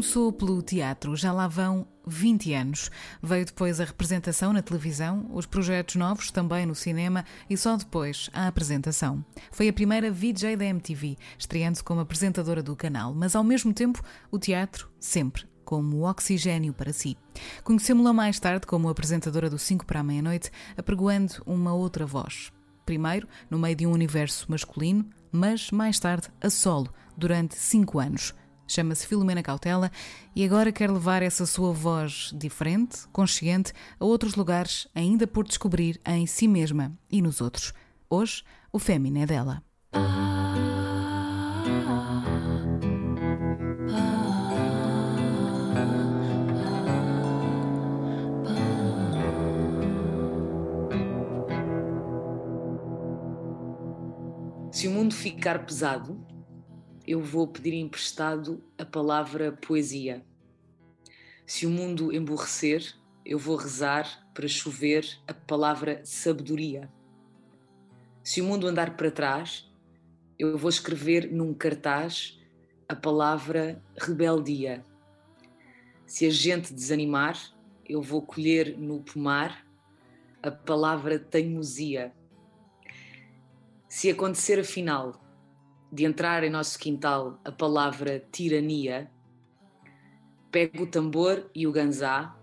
Começou pelo teatro, já lá vão 20 anos. Veio depois a representação na televisão, os projetos novos também no cinema e só depois a apresentação. Foi a primeira VJ da MTV, estreando-se como apresentadora do canal, mas ao mesmo tempo o teatro sempre como oxigênio para si. Conhecemos-la mais tarde como apresentadora do 5 para a meia-noite, apregoando uma outra voz. Primeiro, no meio de um universo masculino, mas mais tarde a solo, durante cinco anos. Chama-se Filomena Cautela e agora quer levar essa sua voz diferente, consciente, a outros lugares ainda por descobrir em si mesma e nos outros. Hoje, o Fémina é dela. Se o mundo ficar pesado, eu vou pedir emprestado a palavra poesia. Se o mundo emborrecer, eu vou rezar para chover a palavra sabedoria. Se o mundo andar para trás, eu vou escrever num cartaz a palavra rebeldia. Se a gente desanimar, eu vou colher no pomar a palavra teimosia. Se acontecer afinal de entrar em nosso quintal a palavra tirania, pego o tambor e o ganzá,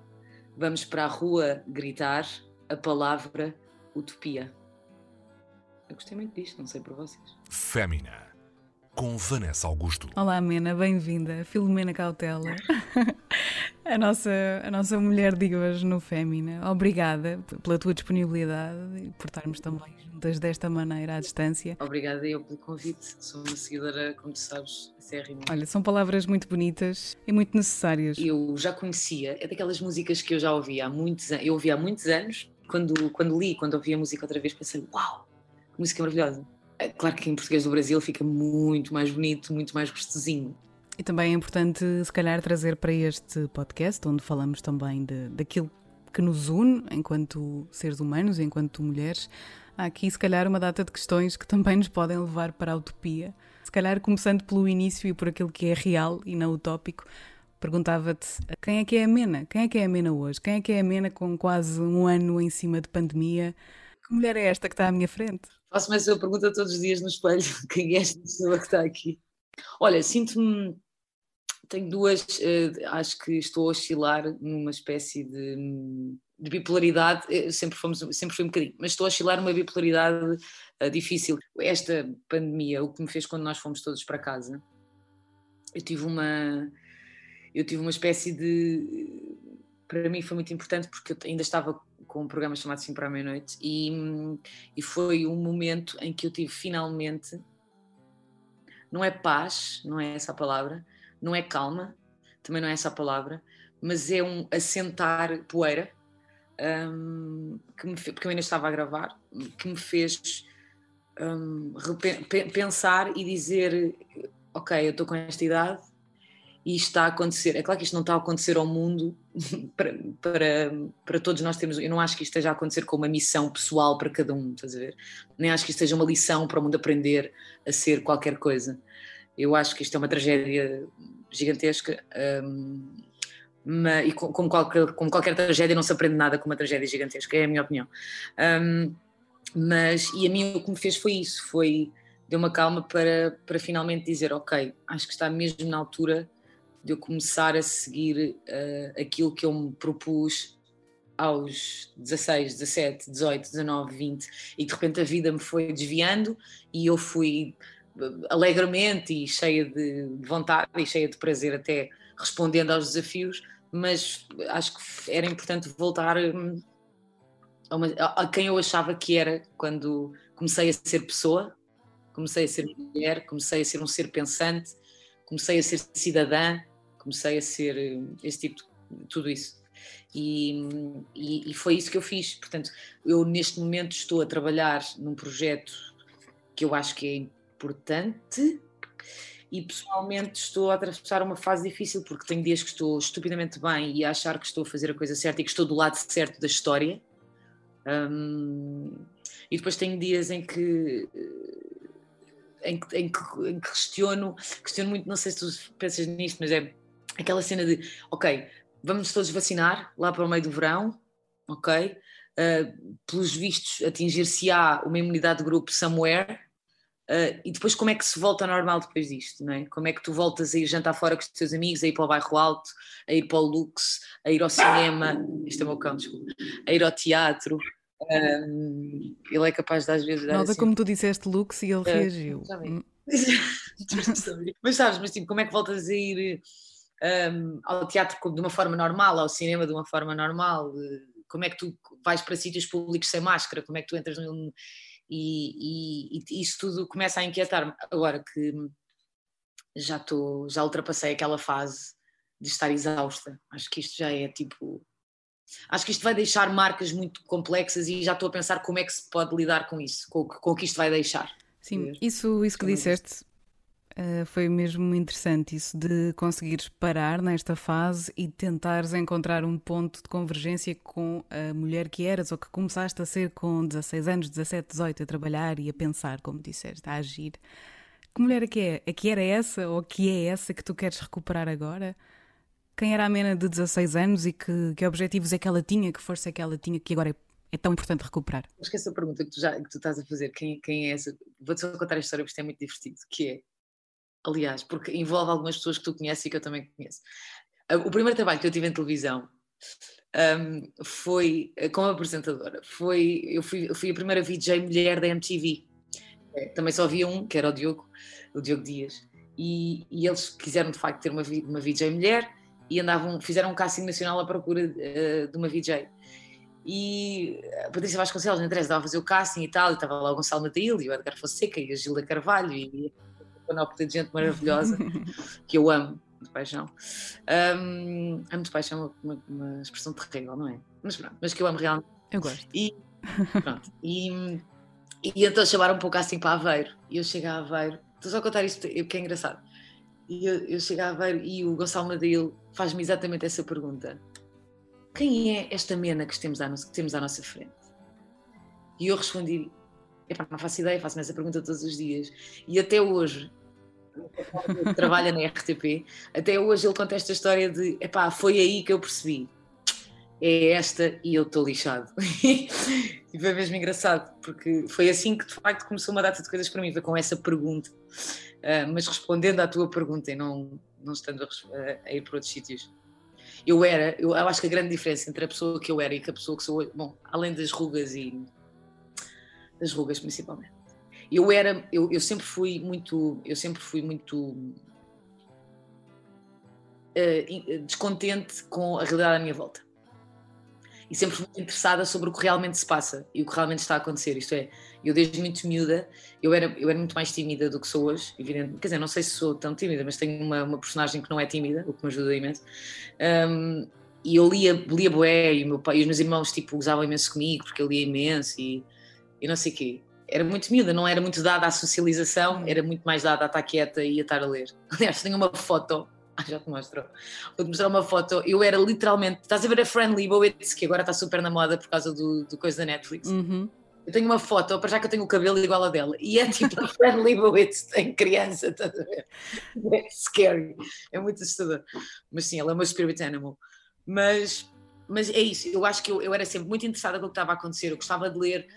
vamos para a rua gritar a palavra utopia. Eu gostei muito disto, não sei por vocês. Fémina, com Vanessa Augusto. Olá, Mena, bem-vinda. Filomena Cautela, a nossa, a nossa mulher de hoje no Fémina. Obrigada pela tua disponibilidade e por estarmos também juntas desta maneira à distância. Obrigada eu pelo convite. Sou uma seguidora, como tu sabes, acérrima. Olha, são palavras muito bonitas e muito necessárias. Eu já conhecia, é daquelas músicas que eu já ouvia há muitos anos. Eu ouvi há muitos anos. Quando, quando li, quando ouvi a música outra vez, pensei: uau, que música maravilhosa. É Claro que em português do Brasil fica muito mais bonito, muito mais gostosinho. E também é importante, se calhar, trazer para este podcast, onde falamos também de, daquilo que nos une enquanto seres humanos, enquanto mulheres. Há aqui, se calhar, uma data de questões que também nos podem levar para a utopia. Se calhar, começando pelo início e por aquilo que é real e não utópico, perguntava-te quem é que é a Mena? Quem é que é a Mena hoje? Quem é que é a Mena com quase um ano em cima de pandemia? Que mulher é esta que está à minha frente? Faço-me essa pergunta todos os dias no espelho: quem é esta pessoa que está aqui? Olha, sinto-me. Tenho duas. eh, acho que estou a oscilar numa espécie de, de bipolaridade. eh, sempre, fomos, sempre fui um bocadinho, mas estou a oscilar numa bipolaridade eh, difícil. Esta pandemia, o que me fez quando nós fomos todos para casa, eu tive uma. Eu tive uma espécie de. Para mim foi muito importante porque eu ainda estava com um programa chamado Sim para a Meia-Noite e, e foi um momento em que eu tive finalmente. Não é paz, não é essa a palavra, não é calma, também não é essa a palavra, mas é um assentar poeira, hum, que me porque eu ainda estava a gravar, que me fez pe- pensar e dizer: Ok, eu estou com esta idade e está a acontecer. É claro que isto não está a acontecer ao mundo para, para, para todos nós temos. Eu não acho que isto esteja a acontecer com uma missão pessoal para cada um, estás a ver? Nem acho que isto seja uma lição para o mundo aprender a ser qualquer coisa. Eu acho que isto é uma tragédia gigantesca. hum, ma- e co- como qualquer, como qualquer tragédia, não se aprende nada com uma tragédia gigantesca, é a minha opinião. Hum, mas, e a mim o que me fez foi isso: foi deu uma calma para, para finalmente dizer, ok, acho que está mesmo na altura de eu começar a seguir eh, aquilo que eu me propus aos 16, 17, 18, 19, 20 e de repente a vida me foi desviando e eu fui eh, alegremente e cheia de vontade e cheia de prazer até respondendo aos desafios, mas acho que era importante voltar hum, a, uma- a quem eu achava que era quando comecei a ser pessoa, comecei a ser mulher, comecei a ser um ser pensante, comecei a ser cidadã, comecei a ser eh, esse tipo de tudo isso. E, e- e foi isso que eu fiz. Portanto, eu neste momento estou a trabalhar num projeto que eu acho que é importante e pessoalmente estou a atravessar uma fase difícil porque tenho dias que estou estupidamente bem e a achar que estou a fazer a coisa certa e que estou do lado certo da história. Hum, e depois tenho dias em que em que, em, que, em que questiono, questiono muito, não sei se tu pensas nisto, mas é aquela cena de, ok, vamos todos vacinar lá para o meio do verão, ok? Uh, pelos vistos, atingir-se-á uma imunidade de grupo somewhere, uh, e depois como é que se volta ao normal depois disto, não é? Como é que tu voltas a ir jantar fora com os teus amigos, a ir para o bairro alto, a ir para o Lux, a ir ao cinema, isto é o meu cão, desculpa, a ir ao teatro, um, ele é capaz de às vezes dar Nota assim, como tu disseste Lux e ele uh, reagiu. Hum. mas sabes, mas tipo, como é que voltas a ir um, ao teatro de uma forma normal, ao cinema de uma forma normal? Como é que tu vais para sítios públicos sem máscara? Como é que tu entras num. E, e, e isso tudo começa a inquietar-me. Agora que já estou, já ultrapassei aquela fase de estar exausta. Acho que isto já é tipo Acho que isto vai deixar marcas muito complexas e já estou a pensar como é que se pode lidar com isso, com, com o que isto vai deixar. Sim, isso, isso que disseste uh, foi mesmo interessante, isso de conseguires parar nesta fase e tentares encontrar um ponto de convergência com a mulher que eras ou que começaste a ser com 16 anos, 17, 18, a trabalhar e a pensar, como disseste, a agir. Que mulher é que é? É que era essa ou que é essa que tu queres recuperar agora? quem era a Mena de 16 anos e que, que objetivos é que ela tinha, que força é que ela tinha, que agora é, é tão importante recuperar? Acho que essa pergunta que tu, já, que tu estás a fazer, quem, quem é essa? Vou-te só contar a história porque isto é muito divertido, que é, aliás, porque envolve algumas pessoas que tu conheces e que eu também conheço. Ah, o primeiro trabalho que eu tive em televisão um, foi como apresentadora. Foi, eu, fui, eu fui a primeira VJ mulher da MTV. É, também só havia um, que era o Diogo, o Diogo Dias. E, e eles quiseram de facto ter uma, uma VJ mulher e andavam, fizeram um casting nacional à procura uh, de uma VJ. E a Patrícia Vasconcelos, na estava a fazer o casting e tal, e estava lá o Gonçalo Mataíl, e o Edgar Fonseca, e a Gilda Carvalho, e panóplia de gente maravilhosa, que eu amo de paixão. Um, amo de paixão uma, uma, expressão terrível, não é? Mas pronto, mas que eu amo realmente. Eu gosto. E, pronto, e, e então chamaram um pouco assim para Aveiro, e eu chego a Aveiro, estou só a contar isto, que é engraçado e eu, eu chegava a ver, e o Gonçalo Madil faz-me exatamente essa pergunta: quem é esta mena que temos à, que temos à nossa frente? E eu respondi: não faço ideia, faço-me essa pergunta todos os dias. E até hoje, trabalha na RTP, até hoje ele conta esta história de: epá, foi aí que eu percebi. É esta e eu estou lixado. e foi mesmo engraçado, porque foi assim que de facto começou uma data de coisas para mim, foi com essa pergunta. Uh, mas respondendo à tua pergunta e não, não estando a, a, ir para outros sítios. Eu era, eu, acho que a grande diferença entre a pessoa que eu era e que a pessoa que sou hoje, bom, além das rugas e das rugas principalmente, eu era, eu, eu sempre fui muito, eu sempre fui muito uh, descontente com a realidade à minha volta e sempre fui muito interessada sobre o que realmente se passa e o que realmente está a acontecer. Isto é, eu desde muito miúda, eu era, eu era muito mais tímida do que sou hoje, evidente. Quer dizer, não sei se sou tão tímida, mas tenho uma, uma personagem que não é tímida, o que me ajuda imenso. Um, e eu lia, lia boé e, e os meus irmãos tipo, usavam imenso comigo porque eu lia imenso e, e não sei o quê. Era muito miúda, não era muito dada à socialização, era muito mais dada a estar quieta e a estar a ler. Aliás, tenho uma foto ah, já te mostro. Vou-te mostrar uma foto. Eu era literalmente. Estás a ver a Fran Lebowitz, que agora está super na moda por causa do, do coisa da Netflix. Uhum. Eu tenho uma foto, para já que eu tenho o cabelo igual a dela. E é tipo a Fran Lebowitz em criança, estás a ver? É scary. É muito assustador. Mas sim, ela é uma spirit animal. Mas, mas é isso. Eu acho que eu, eu era sempre muito interessada no que estava a acontecer. Eu gostava de ler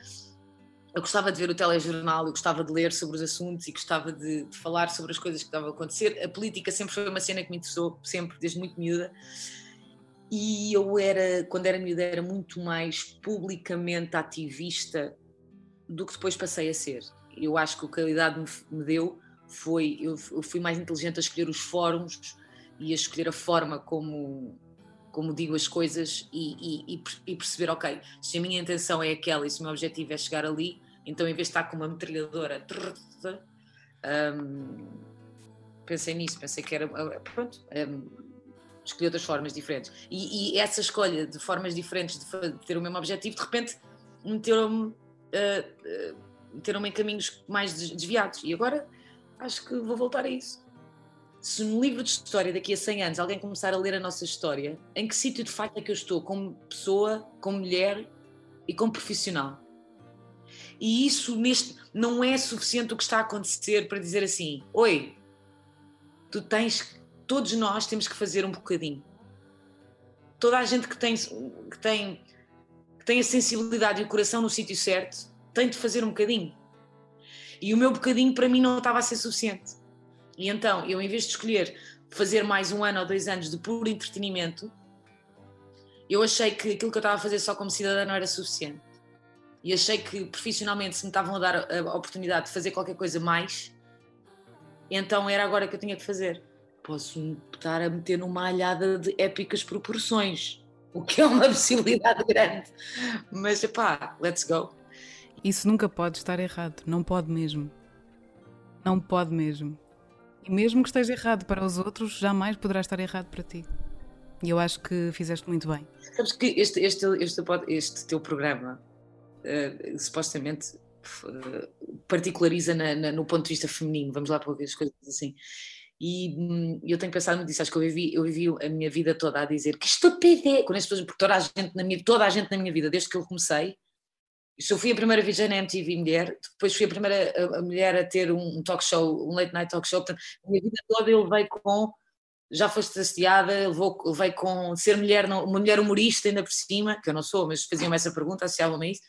eu gostava de ver o telejornal, eu gostava de ler sobre os assuntos e gostava de, de, falar sobre as coisas que estavam a acontecer. A política sempre foi uma cena que me interessou, sempre, desde muito miúda. E eu era, quando era miúda, era muito mais publicamente ativista do que depois passei a ser. Eu acho que o que a idade me, deu foi, eu fui mais inteligente a escolher os fóruns e a escolher a forma como como digo as coisas e, e, e, perceber, ok, se a minha intenção é aquela e se o meu objetivo é chegar ali, então em vez de estar com uma metralhadora, um, pensei nisso, pensei que era, ah, pronto, um, escolhi outras formas diferentes. E, e, essa escolha de formas diferentes de, ter o mesmo objetivo, de repente meteram-me uh, uh, meteram em caminhos mais desviados. E agora acho que vou voltar a isso se no livro de história daqui a 100 anos alguém começar a ler a nossa história, em que sítio de facto é que eu estou como pessoa, como mulher e como profissional? E isso neste não é suficiente o que está a acontecer para dizer assim: oi, tu tens, todos nós temos que fazer um bocadinho. Toda a gente que tem, que tem, que tem a sensibilidade e o coração no sítio certo tem de fazer um bocadinho. E o meu bocadinho para mim não estava a ser suficiente. E então, eu em vez de escolher fazer mais um ano ou dois anos de puro entretenimento, eu achei que aquilo que eu estava a fazer só como cidadã não era suficiente. E achei que profissionalmente, se me estavam a dar a oportunidade de fazer qualquer coisa mais, então era agora que eu tinha que fazer. Posso estar a meter numa alhada de épicas proporções, o que é uma possibilidade grande. Mas pá, let's go. Isso nunca pode estar errado, não pode mesmo. Não pode mesmo. E mesmo que esteja errado para os outros, jamais poderá estar errado para ti. E eu acho que fizeste muito bem. Sabes que este, este, este, este teu programa uh, supostamente uh, particulariza na, na, no ponto de vista feminino, vamos lá para as coisas assim. E hum, eu tenho pensado muito nisso, acho que eu vivi, eu vivi a minha vida toda a dizer que estupidez, as pessoas, porque toda a gente na minha, toda a gente na minha vida, desde que eu comecei, eu fui a primeira vez na MTV mulher, depois fui a primeira a, mulher a ter um, talk show, um late night talk show, portanto, a minha vida toda eu levei com já foste assediada, levou, levei com ser mulher, uma mulher humorista ainda por cima, que eu não sou, mas faziam-me essa pergunta, associavam-me a isso.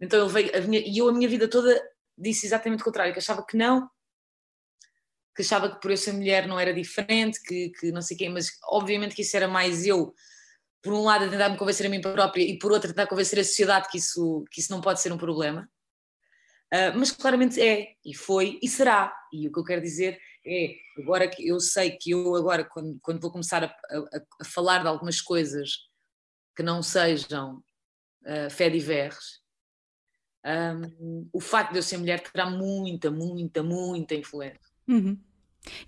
Então eu levei, a minha, e eu a minha vida toda disse exatamente o contrário, que achava que não, que achava que por eu ser mulher não era diferente, que, que não sei quem, mas obviamente que isso era mais eu, por um lado a tentar me convencer a mim própria e por outro a tentar convencer a sociedade que isso, que isso não pode ser um problema. Uh, mas claramente é, e foi, e será. E o que eu quero dizer é, agora que eu sei que eu agora, quando, quando vou começar a, a, a falar de algumas coisas que não sejam uh, fé diverres, um, o facto de eu ser mulher terá muita, muita, muita influência. Uhum.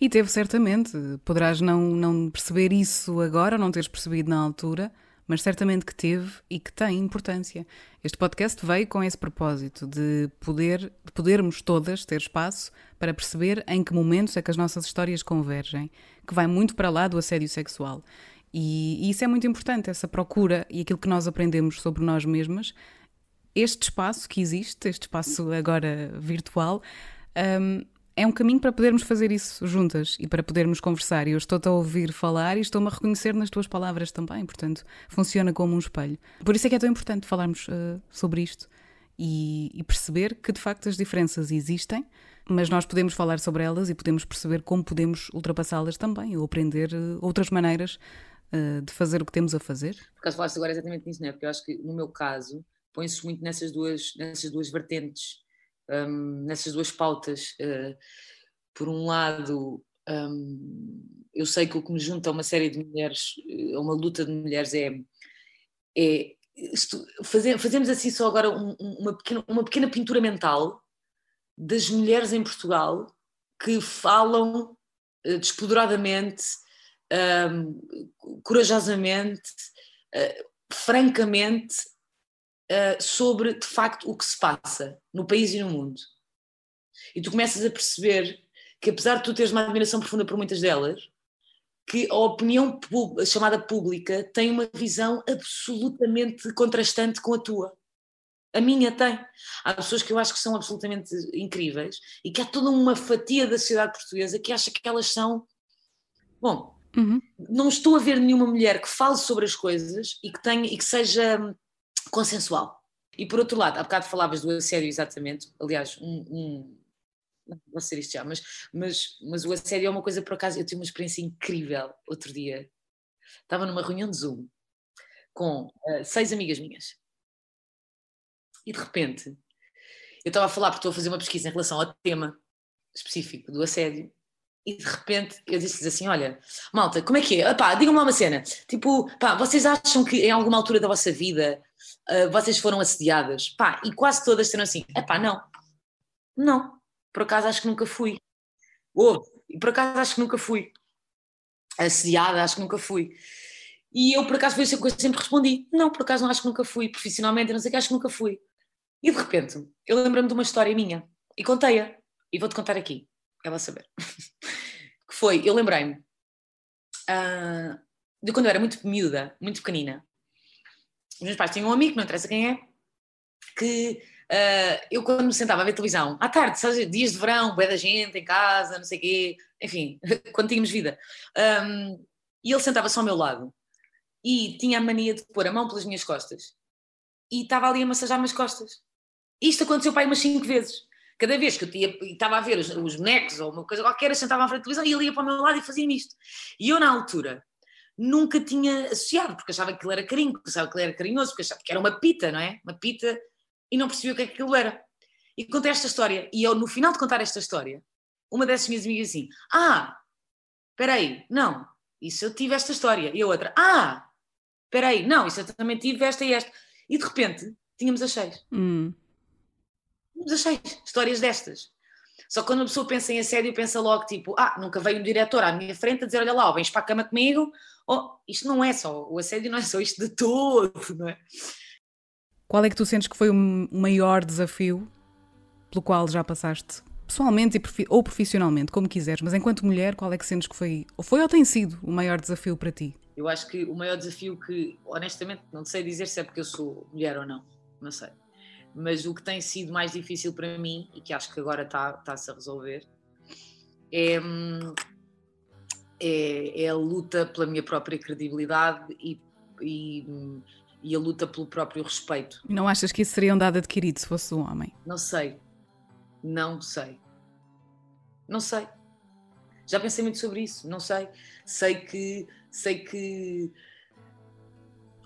E teve certamente, poderás não, não perceber isso agora, não teres percebido na altura, mas certamente que teve e que tem importância. Este podcast veio com esse propósito de poder, de podermos todas ter espaço para perceber em que momentos é que as nossas histórias convergem, que vai muito para lá do assédio sexual. E, e isso é muito importante, essa procura e aquilo que nós aprendemos sobre nós mesmas. Este espaço que existe, este espaço agora virtual, um, é um caminho para podermos fazer isso juntas e para podermos conversar. E eu estou-te a ouvir falar e estou-me a reconhecer nas tuas palavras também, portanto, funciona como um espelho. Por isso é que é tão importante falarmos uh, sobre isto e, e, perceber que de facto as diferenças existem, mas nós podemos falar sobre elas e podemos perceber como podemos ultrapassá-las também ou aprender uh, outras maneiras uh, de fazer o que temos a fazer. Por acaso falaste agora exatamente nisso, não é? Porque eu acho que no meu caso põe-se muito nessas duas, nessas duas vertentes um, nessas duas pautas. Uh, por um lado, um, eu sei que o que me junta a uma série de mulheres, a uma luta de mulheres, é, é fazer, fazemos assim só agora um, uma, pequena, uma pequena pintura mental das mulheres em Portugal que falam uh, despoderadamente, um, corajosamente, uh, francamente uh, sobre de facto o que se passa no país e no mundo. E tu começas a perceber que, apesar de tu teres uma admiração profunda por muitas delas, que a opinião chamada pública tem uma visão absolutamente contrastante com a tua. A minha tem. Há pessoas que eu acho que são absolutamente incríveis e que há toda uma fatia da sociedade portuguesa que acha que elas são. Bom, uhum. não estou a ver nenhuma mulher que fale sobre as coisas e que tenha e que seja consensual. E por outro lado, há bocado falavas do assédio exatamente, aliás, um, um vou ser isto já, mas, mas, mas o assédio é uma coisa, por acaso, eu tive uma experiência incrível outro dia. Estava numa reunião de Zoom com uh, seis amigas minhas. E de repente, eu estava a falar porque estou a fazer uma pesquisa em relação ao tema específico do assédio e de repente eu disse-lhes assim: Olha, malta, como é que é? digam-me lá uma cena. Tipo, pá, vocês acham que em alguma altura da vossa vida uh, vocês foram assediadas? Pá, e quase todas disseram assim: Epá, não. Não. Por acaso acho que nunca fui. Ou, e por acaso acho que nunca fui. Assediada, acho que nunca fui. E eu, por acaso, foi coisa que sempre respondi: Não, por acaso não acho que nunca fui. Profissionalmente, não sei o que, acho que nunca fui. E de repente, eu lembro-me de uma história minha e contei-a. E vou-te contar aqui ela saber. que foi, eu lembrei-me uh, de quando eu era muito miúda, muito pequenina. Os meus pais tinham um amigo, não interessa quem é, que uh, eu quando me sentava a ver televisão, à tarde, sabes, dias de verão, bué da gente em casa, não sei quê, enfim, quando tínhamos vida, um, e ele sentava-se ao meu lado e tinha a mania de pôr a mão pelas minhas costas e estava ali a massajar-me as costas. Isto aconteceu para aí umas cinco vezes. Cada vez que eu tinha, estava a ver os, os bonecos ou uma coisa qualquer, eu sentava à frente da televisão e ele ia para o meu lado e fazia isto. E eu, na altura, nunca tinha associado, porque achava que ele era carinho, porque achava que ele era carinhoso, porque achava que era uma pita, não é? Uma pita, e não percebia o que é que aquilo era. E contei esta história, e eu, no final de contar esta história, uma dessas minhas amigas assim, ah, espera aí, não, isso eu tive esta história. E a outra, ah, espera aí, não, isso eu também tive esta e esta. E de repente, tínhamos as seis. Hum. Tínhamos as seis histórias destas. Só que quando uma pessoa pensa em assédio, pensa logo tipo, ah, nunca veio um diretor à minha frente a dizer, olha lá, vens para a cama comigo, oh, isto não é só, o assédio não é só isto de todo, não é? Qual é que tu sentes que foi o maior desafio pelo qual já passaste pessoalmente ou profissionalmente, como quiseres, mas enquanto mulher, qual é que sentes que foi, ou foi ou tem sido o maior desafio para ti? Eu acho que o maior desafio que, honestamente, não sei dizer se é porque eu sou mulher ou não, não sei. Mas o que tem sido mais difícil para mim, e que acho que agora está-se a resolver, é, é, é, a luta pela minha própria credibilidade e, e, e a luta pelo próprio respeito. Não achas que isso seria um dado adquirido se fosse um homem? Não sei. Não sei. Não sei. Já pensei muito sobre isso, não sei. Sei que sei que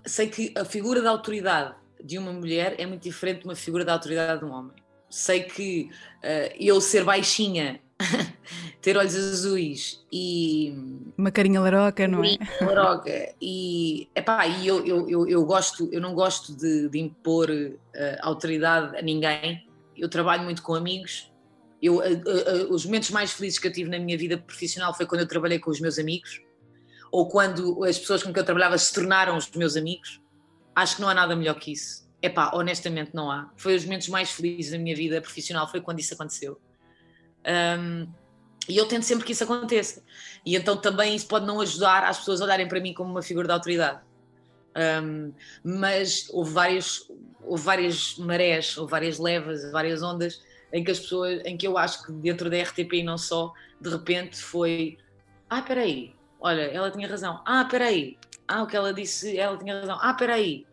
sei que a figura da autoridade de uma mulher é muito diferente de uma figura da autoridade de um homem. Sei que uh, eu ser baixinha, ter olhos azuis e. Uma carinha laroca, não é? Laroca. E, epá, e eu, eu, eu, eu, gosto, eu não gosto de, de impor uh, autoridade a ninguém. Eu trabalho muito com amigos eu, os momentos mais felizes que eu tive na minha vida profissional foi quando eu trabalhei com os meus amigos, ou quando as pessoas com quem eu trabalhava se tornaram os meus amigos. Acho que não há nada melhor que isso. É pá, honestamente não há. Foi os momentos mais felizes da minha vida profissional, foi quando isso aconteceu. Um, e eu tento sempre que isso aconteça. E então também isso pode não ajudar as pessoas a olharem para mim como uma figura de autoridade. Um, mas houve, vários, houve várias marés, houve várias levas, várias ondas em que as pessoas, em que eu acho que dentro da RTP e não só, de repente foi, ah, peraí, olha, ela tinha razão, ah, peraí, ah, o que ela disse, ela tinha razão, ah, peraí,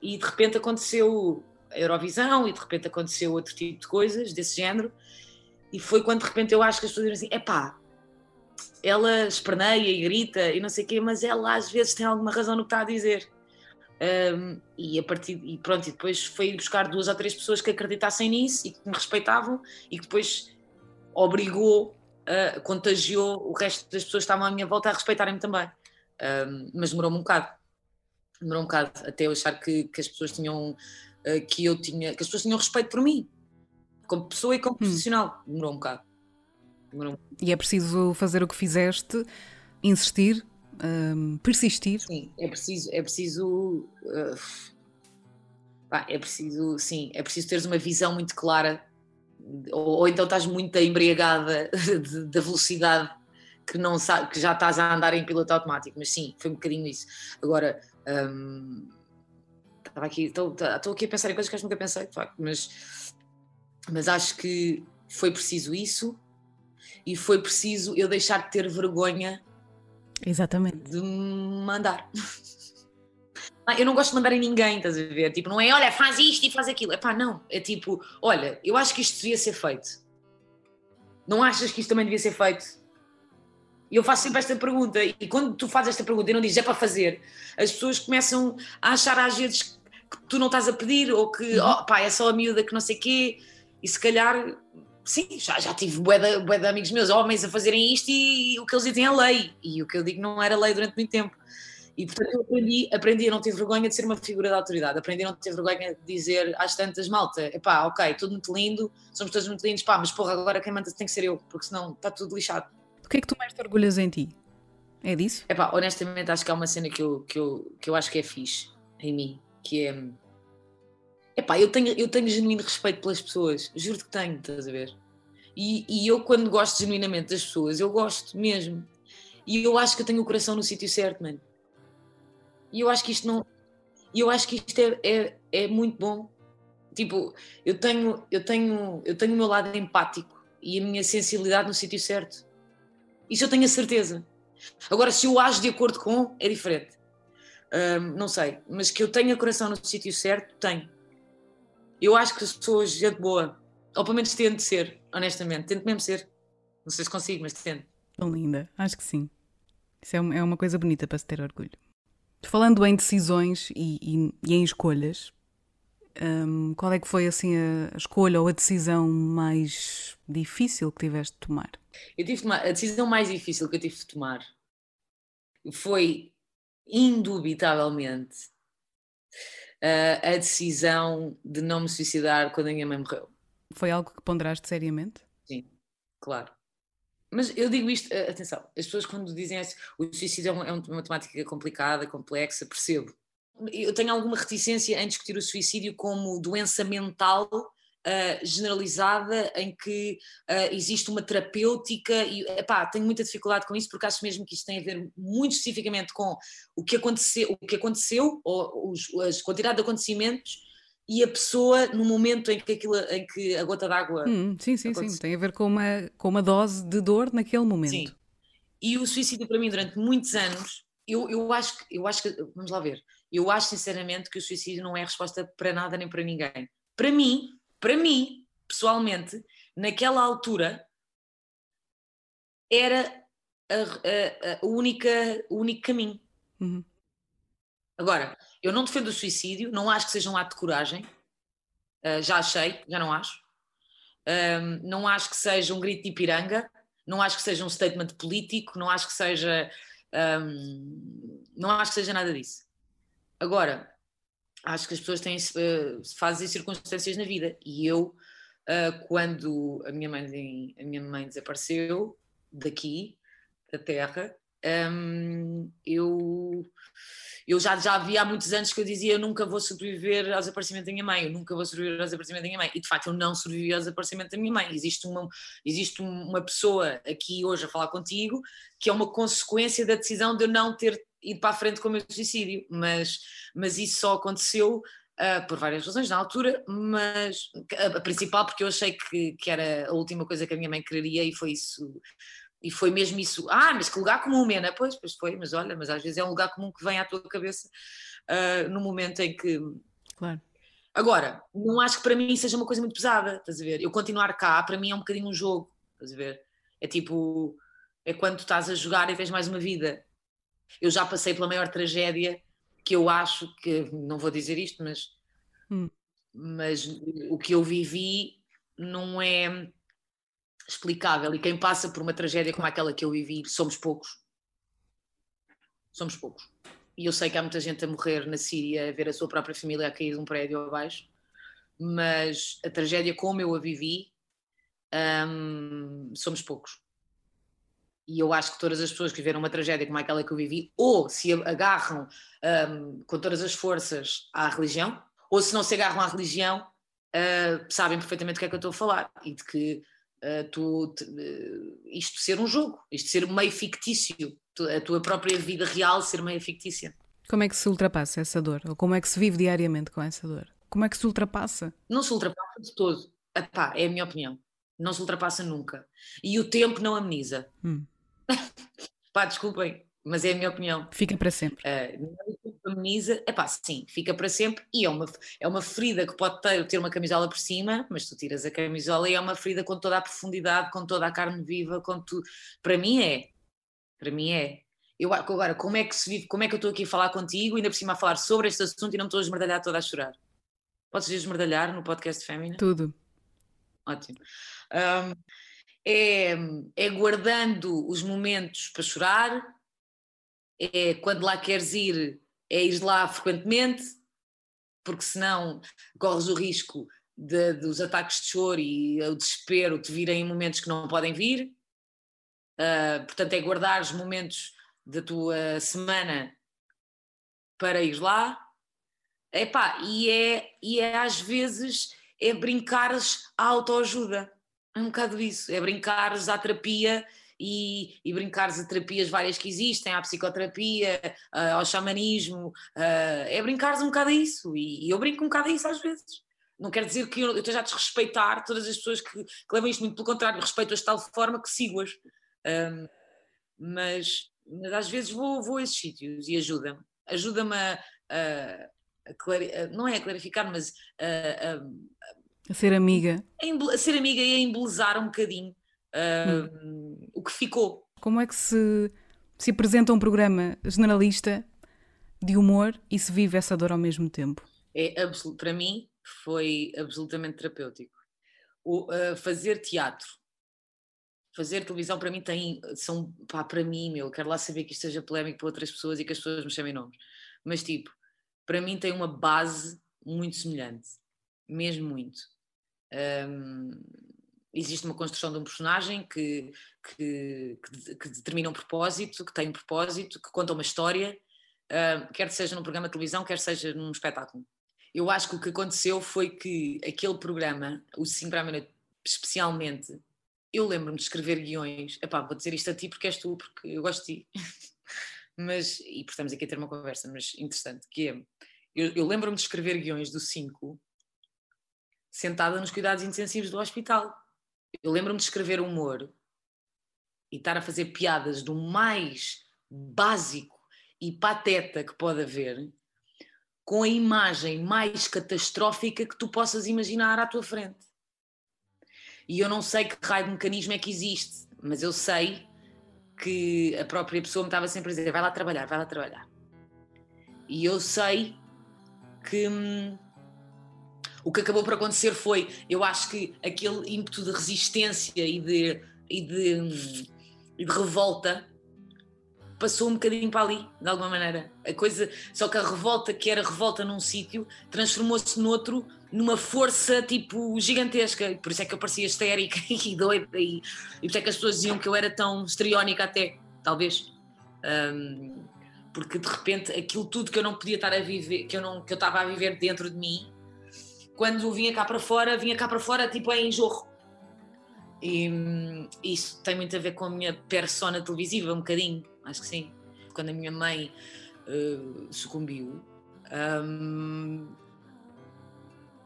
e de repente aconteceu a Eurovisão e de repente aconteceu outro tipo de coisas desse género, e foi quando de repente eu acho que as pessoas dizem assim, epá, ela esperneia e grita e não sei o quê, mas ela às vezes tem alguma razão no que está a dizer. Um, e a partir e pronto, e depois foi buscar duas ou três pessoas que acreditassem nisso e que me respeitavam e que depois obrigou, uh, contagiou o resto das pessoas que estavam à minha volta a respeitarem-me também. Um, mas demorou-me um bocado. Demorou um bocado até eu achar que, que as pessoas tinham uh, que eu tinha, que as pessoas tinham respeito por mim, como pessoa e como hum. profissional. Demorou um bocado. Demorou um bocado. E é preciso fazer o que fizeste, insistir, um, persistir? Sim, é preciso, é preciso, uh, pá, é preciso, sim, é preciso teres uma visão muito clara, ou, ou então estás muito embriagada da velocidade que não sabe, que já estás a andar em piloto automático, mas sim, foi um bocadinho isso. Agora, estava aqui, estou, estou aqui a pensar em coisas que eu nunca pensei, de facto, mas, mas acho que foi preciso isso e foi preciso eu deixar de ter vergonha Exatamente. De mandar. Eu não gosto de mandar em ninguém, estás a ver? Tipo, não é olha, faz isto e faz aquilo. É pá, não. É tipo, olha, eu acho que isto devia ser feito. Não achas que isto também devia ser feito? E eu faço sempre esta pergunta. E quando tu fazes esta pergunta e não dizes é para fazer, as pessoas começam a achar às vezes que tu não estás a pedir ou que, uhum. oh, pá, é só a miúda que não sei quê. E se calhar Sim, já, já tive bué de, bué de amigos meus, homens, a fazerem isto e, e, o que eles dizem é lei. E o que eu digo não era lei durante muito tempo. E portanto eu aprendi, aprendi a não ter vergonha de ser uma figura de autoridade, aprendi a não ter vergonha de dizer às tantas, malta, epá, ok, tudo muito lindo, somos todos muito lindos, pá, mas porra, agora quem manda tem que ser eu, porque senão está tudo lixado. O que é que tu mais te orgulhas em ti? É disso? Epá, honestamente acho que há uma cena que eu, que eu, que eu acho que é fixe em mim, que é Epá, eu tenho, eu tenho genuíno respeito pelas pessoas, juro que tenho, estás a ver? E, e eu, quando gosto genuinamente das pessoas, eu gosto mesmo. E eu acho que eu tenho o coração no sítio certo, mano. E eu acho que isto não. E eu acho que isto é, é, é muito bom. Tipo, eu tenho, eu tenho, eu tenho o meu lado empático e a minha sensibilidade no sítio certo. Isso eu tenho a certeza. Agora, se eu ajo de acordo com, é diferente. Não sei, mas que eu tenha coração no sítio certo, tenho. Eu acho que sou gente boa, ou pelo menos tento ser, honestamente, tento mesmo ser. Não sei se consigo, mas tento. Tão linda, acho que sim. Isso é uma é coisa bonita para se ter orgulho. Falando em decisões e, e, e em escolhas, um, qual é que foi assim a, escolha ou a decisão mais difícil que tiveste de tomar? Eu tive de tomar, a decisão mais difícil que eu tive de tomar foi indubitavelmente uh, a decisão de não me suicidar quando a minha mãe morreu. Foi algo que ponderaste seriamente? Sim, claro. Mas eu digo isto, uh, atenção, as pessoas quando dizem assim, o suicídio é, é uma temática complicada, complexa, percebo. Eu tenho alguma reticência em discutir o suicídio como doença mental uh, generalizada em que uh, existe uma terapêutica e epá, tenho muita dificuldade com isso porque acho mesmo que isto tem a ver muito especificamente com o que aconteceu, o que aconteceu ou os, as quantidade de acontecimentos e a pessoa no momento em que, aquilo, em que a gota d'água. Hum, sim, sim, aconteceu. sim. Tem a ver com uma, com uma dose de dor naquele momento. Sim. E o suicídio para mim durante muitos anos, eu, eu, acho, eu acho que, vamos lá ver, eu acho sinceramente que o suicídio não é resposta para nada nem para ninguém. Para mim, para mim, pessoalmente, naquela altura, era a, a, a única, o único caminho. Uhum. Agora, eu não defendo o suicídio, não acho que seja um ato de coragem, uh, já achei, já não acho. Um, não acho que seja um grito de Ipiranga, não acho que seja um statement político, não acho que seja. Um, não acho que seja nada disso. Agora, acho que as pessoas têm uh, fases e circunstâncias na vida e eu uh, quando a minha mãe a minha mãe desapareceu daqui da terra um, eu eu já, já havia há muitos anos que eu dizia eu nunca vou sobreviver ao desaparecimento da minha mãe, eu nunca vou sobreviver ao desaparecimento da minha mãe, e de facto eu não sobrevivi ao desaparecimento da minha mãe. Existe uma, existe uma pessoa aqui hoje a falar contigo que é uma consequência da decisão de eu não ter ido para a frente com o meu suicídio, mas, mas isso só aconteceu Uh, por várias razões na altura, mas a, a, principal porque eu achei que, que era a última coisa que a minha mãe queria e foi isso, e foi mesmo isso, ah, mas que lugar comum, Mena, pois, pois foi, mas olha, mas às vezes é um lugar comum que vem à tua cabeça uh, no momento em que... Claro. Agora, não acho que para mim seja uma coisa muito pesada, estás a ver? Eu continuar cá, para mim é um bocadinho um jogo, estás a ver? É tipo, é quando tu estás a jogar e vês mais uma vida, eu já passei pela maior tragédia que eu acho que, não vou dizer isto, mas, hum. mas o que eu vivi não é explicável. E quem passa por uma tragédia como aquela que eu vivi, somos poucos. Somos poucos. E eu sei que há muita gente a morrer na Síria, a ver a sua própria família a cair de um prédio abaixo, mas a tragédia como eu a vivi, hum, somos poucos e eu acho que todas as pessoas que viveram uma tragédia como aquela que eu vivi, ou se agarram um, com todas as forças à religião, ou se não se agarram à religião, uh, sabem perfeitamente o que é que eu estou a falar e de que uh, tu, te, uh, isto ser um jogo, isto ser meio fictício, a tua própria vida real ser meio fictícia. Como é que se ultrapassa essa dor? Ou como é que se vive diariamente com essa dor? Como é que se ultrapassa? Não se ultrapassa de todo. Epá, é a minha opinião. Não se ultrapassa nunca. E o tempo não ameniza. Hum. Pá, desculpem, mas é a minha opinião. Fica para sempre. Uh, feminiza, é pá, sim, fica para sempre e é uma, é uma ferida que pode ter, ter uma camisola por cima, mas tu tiras a camisola e é uma ferida com toda a profundidade, com toda a carne viva, com tu... Para mim é. Para mim é. Eu, agora, como é que se vive, como é que eu estou aqui a falar contigo, ainda por cima a falar sobre este assunto e não estou a esmerdalhar toda a chorar? Podes esmerdalhar no podcast Fémina? Tudo. Ótimo. Um, é, é guardando os momentos para chorar, é quando lá queres ir, é ir lá frequentemente, porque senão corres o risco de, dos ataques de choro e o desespero te virem em momentos que não podem vir. Uh, portanto, é guardar os momentos da tua semana para ir lá. Epá, e, é, e é às vezes é brincares à autoajuda. É um bocado isso, é brincares à terapia e, e brincares a terapias várias que existem, à psicoterapia, ao xamanismo, é brincares um bocado a isso, e, eu brinco um bocado a isso às vezes. não quer dizer que eu, eu esteja a desrespeitar todas as pessoas que, que levam isto muito, pelo contrário, respeito-as de tal forma que sigo-as. Um, mas, mas, às vezes vou, vou a esses sítios e ajuda-me. Ajuda-me a, a, a, a, não é a clarificar, mas a, a ser amiga. A, ser amiga e a embelezar um bocadinho uh, hum. o que ficou. Como é que se, se apresenta um programa generalista de humor e se vive essa dor ao mesmo tempo? É para mim foi absolutamente terapêutico. O, uh, fazer teatro, fazer televisão para mim tem, são, pá, para mim, meu, quero lá saber que isto seja polémico para outras pessoas e que as pessoas me chamem nomes, mas tipo, para mim tem uma base muito semelhante, mesmo muito. Um, existe uma construção de um personagem que, que, que, que, determina um propósito, que tem um propósito, que conta uma história, quer seja num programa de televisão, quer seja num espetáculo. Eu acho que o que aconteceu foi que aquele programa, o 5 para a meia especialmente, eu lembro-me de escrever guiões. Epá, vou dizer isto a ti porque és tu, porque eu gosto de ti. mas, e por estamos aqui a ter uma conversa, mas interessante, que é, eu, eu lembro-me de escrever guiões do 5 sentada nos cuidados intensivos do hospital. Eu lembro-me de escrever humor e estar a fazer piadas do mais básico e pateta que pode haver com a imagem mais catastrófica que tu possas imaginar à tua frente. E eu não sei que raio de mecanismo é que existe, mas eu sei que a própria pessoa me estava sempre a dizer: vai lá trabalhar, vai lá trabalhar. E eu sei que hum, o que acabou por acontecer foi, eu acho que aquele ímpeto de resistência e de, e de, e de revolta passou um bocadinho para ali, de alguma maneira. A coisa, só que a revolta que era revolta num sítio transformou-se noutro numa força tipo gigantesca. Por isso é que eu parecia histérica e doida e, e por isso é que as pessoas diziam que eu era tão estriónica até, talvez. Um, porque de repente aquilo tudo que eu não podia estar a viver, que eu não que eu estava a viver dentro de mim, quando vinha cá para fora, vinha cá para fora tipo em jorro. E isso tem muito a ver com a minha persona televisiva, um bocadinho acho que sim. Quando a minha mãe uh, sucumbiu um,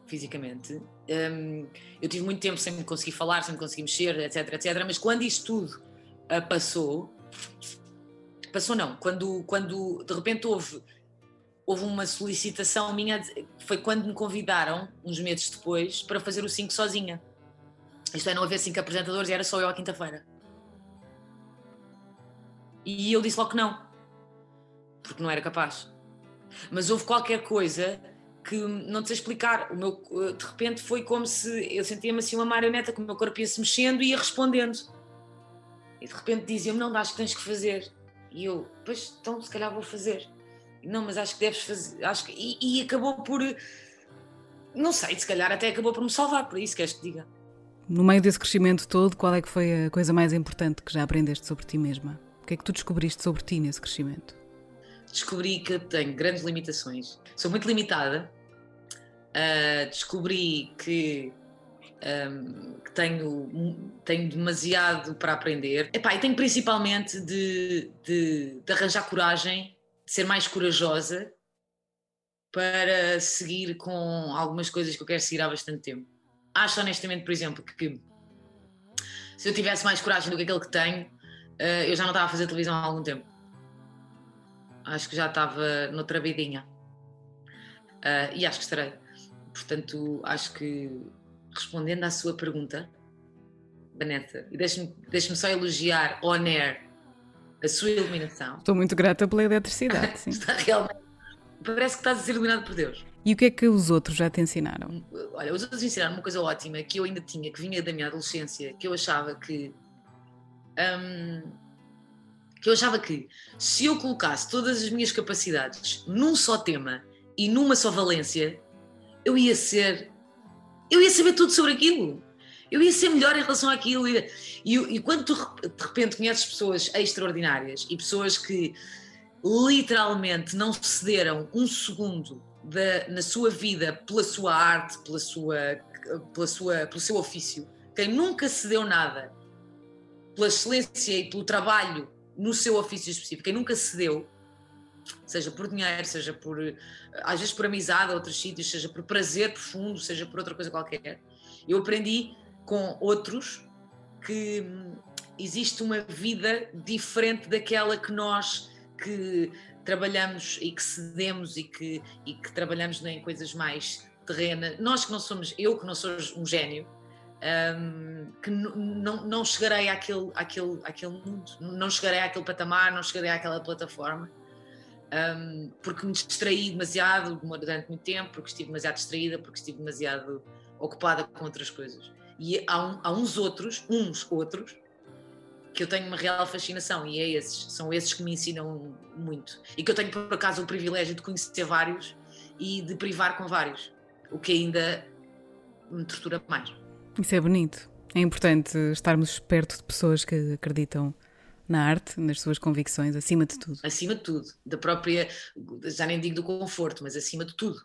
fisicamente, um, eu tive muito tempo sem me conseguir falar, sem me conseguir mexer, etc, etc. Mas quando isso tudo uh, passou, passou não, quando, quando de repente houve houve uma solicitação minha, foi quando me convidaram, uns meses depois, para fazer o 5 sozinha. Isto é, não haver cinco apresentadores e era só eu à quinta-feira. E eu disse logo que não, porque não era capaz. Mas houve qualquer coisa que não te sei explicar. O meu, de repente foi como se eu sentia-me assim uma marioneta, com o meu corpo ia se mexendo e ia respondendo. E de repente diziam-me: Não, acho que tens que fazer. E eu, pois, então se calhar vou fazer. Não, mas acho que deves fazer. Acho que... e, e acabou por. Não sei, se calhar até acabou por me salvar, por isso queres que diga. No meio desse crescimento todo, qual é que foi a coisa mais importante que já aprendeste sobre ti mesma? O que é que tu descobriste sobre ti nesse crescimento? Descobri que tenho grandes limitações. Sou muito limitada. Uh, descobri que, um, que, tenho, tenho demasiado para aprender. Epá, e tenho principalmente de, de, de arranjar coragem, ser mais corajosa para seguir com algumas coisas que eu quero seguir há bastante tempo. Acho honestamente, por exemplo, que, se eu tivesse mais coragem do que aquele que tenho, uh, eu já não estava a fazer televisão há algum tempo. Acho que já estava noutra vidinha. Uh, e acho que estarei. Portanto, acho que respondendo à sua pergunta, Vanessa, e deixe-me deixe só elogiar on air a sua iluminação. Estou muito grata pela eletricidade. Sim. Está realmente. Parece que estás a ser iluminado por Deus. E o que é que os outros já te ensinaram? Olha, os outros ensinaram uma coisa ótima que eu ainda tinha, que vinha da minha adolescência, que eu achava que um, que eu achava que se eu colocasse todas as minhas capacidades num só tema e numa só valência, eu ia ser. Eu ia saber tudo sobre aquilo. Eu ia ser melhor em relação àquilo. E, e, e quando tu de repente conheces pessoas extraordinárias e pessoas que literalmente não cederam um segundo da, na sua vida pela sua arte, pela sua, pela sua, pelo seu ofício, quem nunca cedeu nada pela excelência e pelo trabalho no seu ofício específico, quem nunca cedeu, seja por dinheiro, seja por, às vezes por amizade a outros sítios, seja por prazer profundo, seja por outra coisa qualquer. Eu aprendi com outros que hum, existe uma vida diferente daquela que nós que trabalhamos e que cedemos e que, e que trabalhamos em coisas mais terrenas. Nós que não somos, eu que não sou um gênio, um, que não, não chegarei àquele, àquele, àquele mundo, não chegarei àquele patamar, não chegarei àquela plataforma, um, porque me distraí demasiado durante muito tempo, porque estive demasiado distraída, porque estive demasiado ocupada com outras coisas. E há, um, há uns outros, uns outros, que eu tenho uma real fascinação e é esses, são esses que me ensinam muito. E que eu tenho por acaso o privilégio de conhecer vários e de privar com vários, o que ainda me tortura mais. Isso é bonito. É importante estarmos perto de pessoas que acreditam na arte, nas suas convicções, acima de tudo. Acima de tudo, da própria, já nem digo do conforto, mas acima de tudo.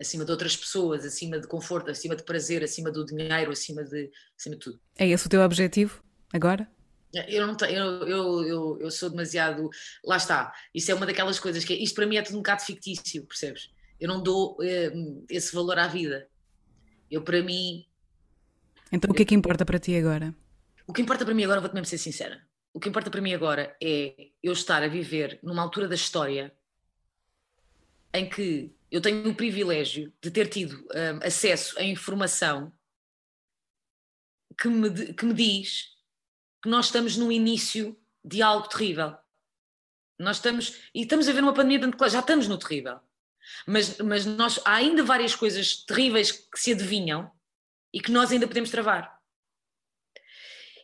Acima de outras pessoas, acima de conforto, acima de prazer, acima do dinheiro, acima de, acima de tudo. É esse o teu objetivo agora? Eu não tenho, eu, eu, eu, eu, sou demasiado. Lá está. Isso é uma daquelas coisas que. Isto para mim é tudo um bocado fictício, percebes? Eu não dou eh, esse valor à vida. Eu, para mim. Então, o que é que importa para ti agora? O que importa para mim agora, vou-te mesmo ser sincera. O que importa para mim agora é eu estar a viver numa altura da história em que eu tenho o privilégio de ter tido um, acesso a informação que me, que me diz que nós estamos no início de algo terrível. Nós estamos, e estamos a ver uma pandemia, já estamos no terrível. Mas, mas nós, há ainda várias coisas terríveis que se adivinham e que nós ainda podemos travar.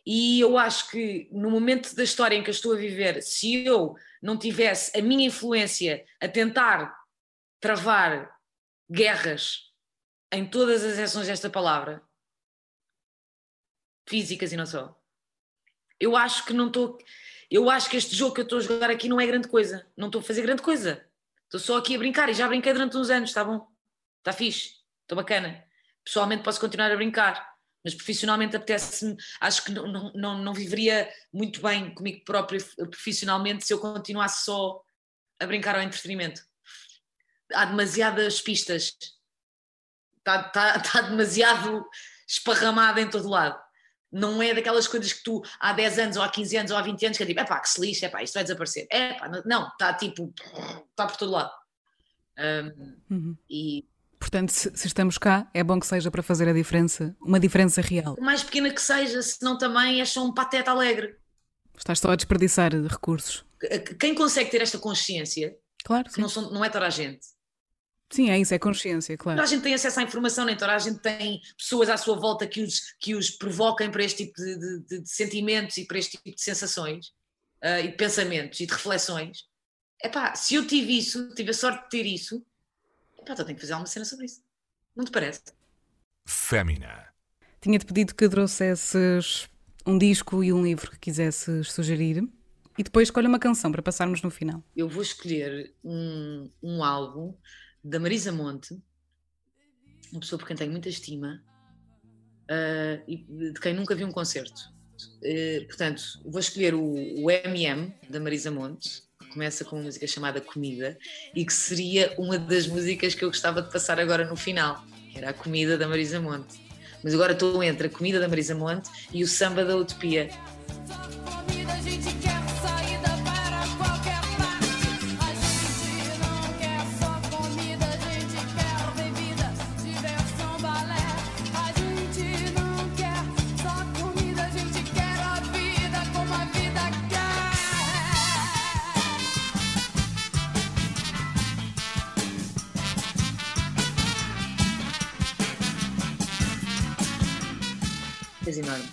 E eu acho que no momento da história em que eu estou a viver, se eu não tivesse a minha influência a tentar travar guerras em todas as exceções desta palavra, físicas e não só, eu acho que não estou. Eu acho que este jogo que eu estou a jogar aqui não é grande coisa. Não estou a fazer grande coisa. Estou só aqui a brincar e já brinquei durante uns anos, está bom? Está fixe, estou bacana. Pessoalmente posso continuar a brincar, mas profissionalmente apetece-me. Acho que não, não, não, não viveria muito bem comigo próprio profissionalmente se eu continuasse só a brincar ao entretenimento. Há demasiadas pistas, está, está, está demasiado esparramada em todo lado não é daquelas coisas que tu há 10 anos ou há 15 anos ou há 20 anos que é tipo, é pá, que se lixa, é pá, isto vai desaparecer. É pá, não, está tipo, está por todo lado. Um, uhum. E Portanto, se, se, estamos cá, é bom que seja para fazer a diferença, uma diferença real. Mais pequena que seja, senão também és só um pateta alegre. Estás só a desperdiçar recursos. Quem consegue ter esta consciência, claro, não, são, não, é toda a gente, Sim, é isso, é consciência, claro. Toda a gente tem acesso à informação, nem toda a gente tem pessoas à sua volta que os, que os provoquem para este tipo de, de, de sentimentos e para este tipo de sensações uh, e de pensamentos e de reflexões. Epá, se eu tive isso, tive a sorte de ter isso, epá, então tenho que fazer alguma cena sobre isso. Não te parece? Fémina. Tinha-te pedido que trouxesses um disco e um livro que quisesses sugerir e depois escolha uma canção para passarmos no final. Eu vou escolher um, um álbum da Marisa Monte, uma pessoa por quem tenho muita estima uh, e de quem nunca vi um concerto. Uh, portanto, vou escolher o, o MM da Marisa Monte, que começa com uma música chamada Comida e que seria uma das músicas que eu gostava de passar agora no final, que era a Comida da Marisa Monte. Mas agora estou entre a Comida da Marisa Monte e o Samba da Utopia. Enorme.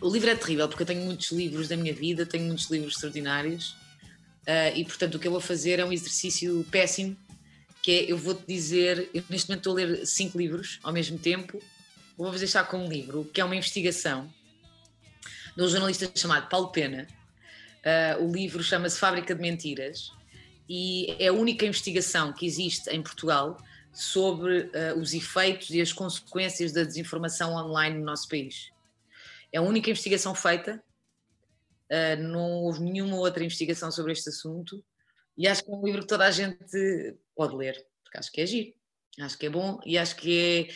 O livro é terrível porque eu tenho muitos livros da minha vida, tenho muitos livros extraordinários uh, e, portanto, o que eu vou fazer é um exercício péssimo, que é, eu vou-te dizer, eu neste momento estou a ler cinco livros ao mesmo tempo, vou-vos deixar com um livro, que é uma investigação de um jornalista chamado Paulo Pena, uh, o livro chama-se Fábrica de Mentiras e é a única investigação que existe em Portugal sobre uh, os efeitos e as consequências da desinformação online no nosso país. É a única investigação feita, uh, não houve nenhuma outra investigação sobre este assunto E acho que é um livro que toda a gente pode ler, porque acho que é giro, acho que é bom e acho que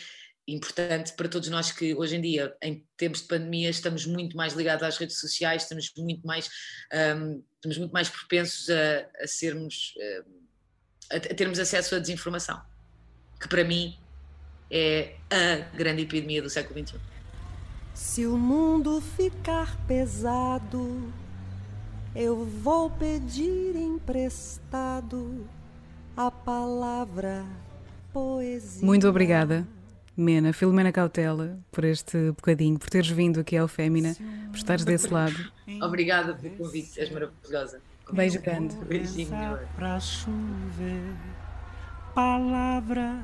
é importante para todos nós que hoje em dia, em tempos de pandemia, estamos muito mais ligados às redes sociais, estamos muito mais, um, estamos muito mais propensos a, a sermos, a, a termos acesso à desinformação, que para mim é a grande epidemia do século XXI. Se o mundo ficar pesado eu vou pedir emprestado a palavra poesia. Muito obrigada, Mena, Filomena Cautela, por este bocadinho, por teres vindo aqui ao Fémina, por estares desse lado. Obrigada pelo convite, és maravilhosa. Beijo grande. Beijinho. Chover, palavra,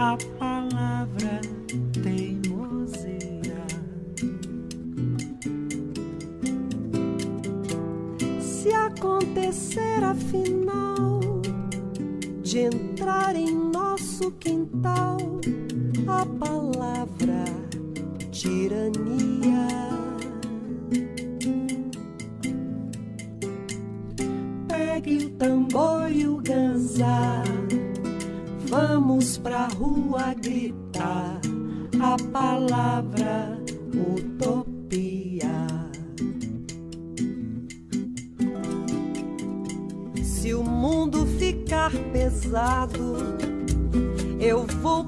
a palavra acontecer afinal de entrar em nosso quintal a palavra tirania. Rua gritar a palavra utopia. ficar pesado, eu vou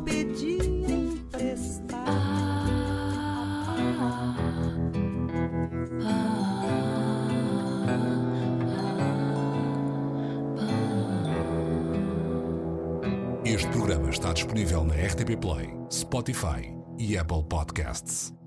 disponível na RTP Play, Spotify e Apple Podcasts.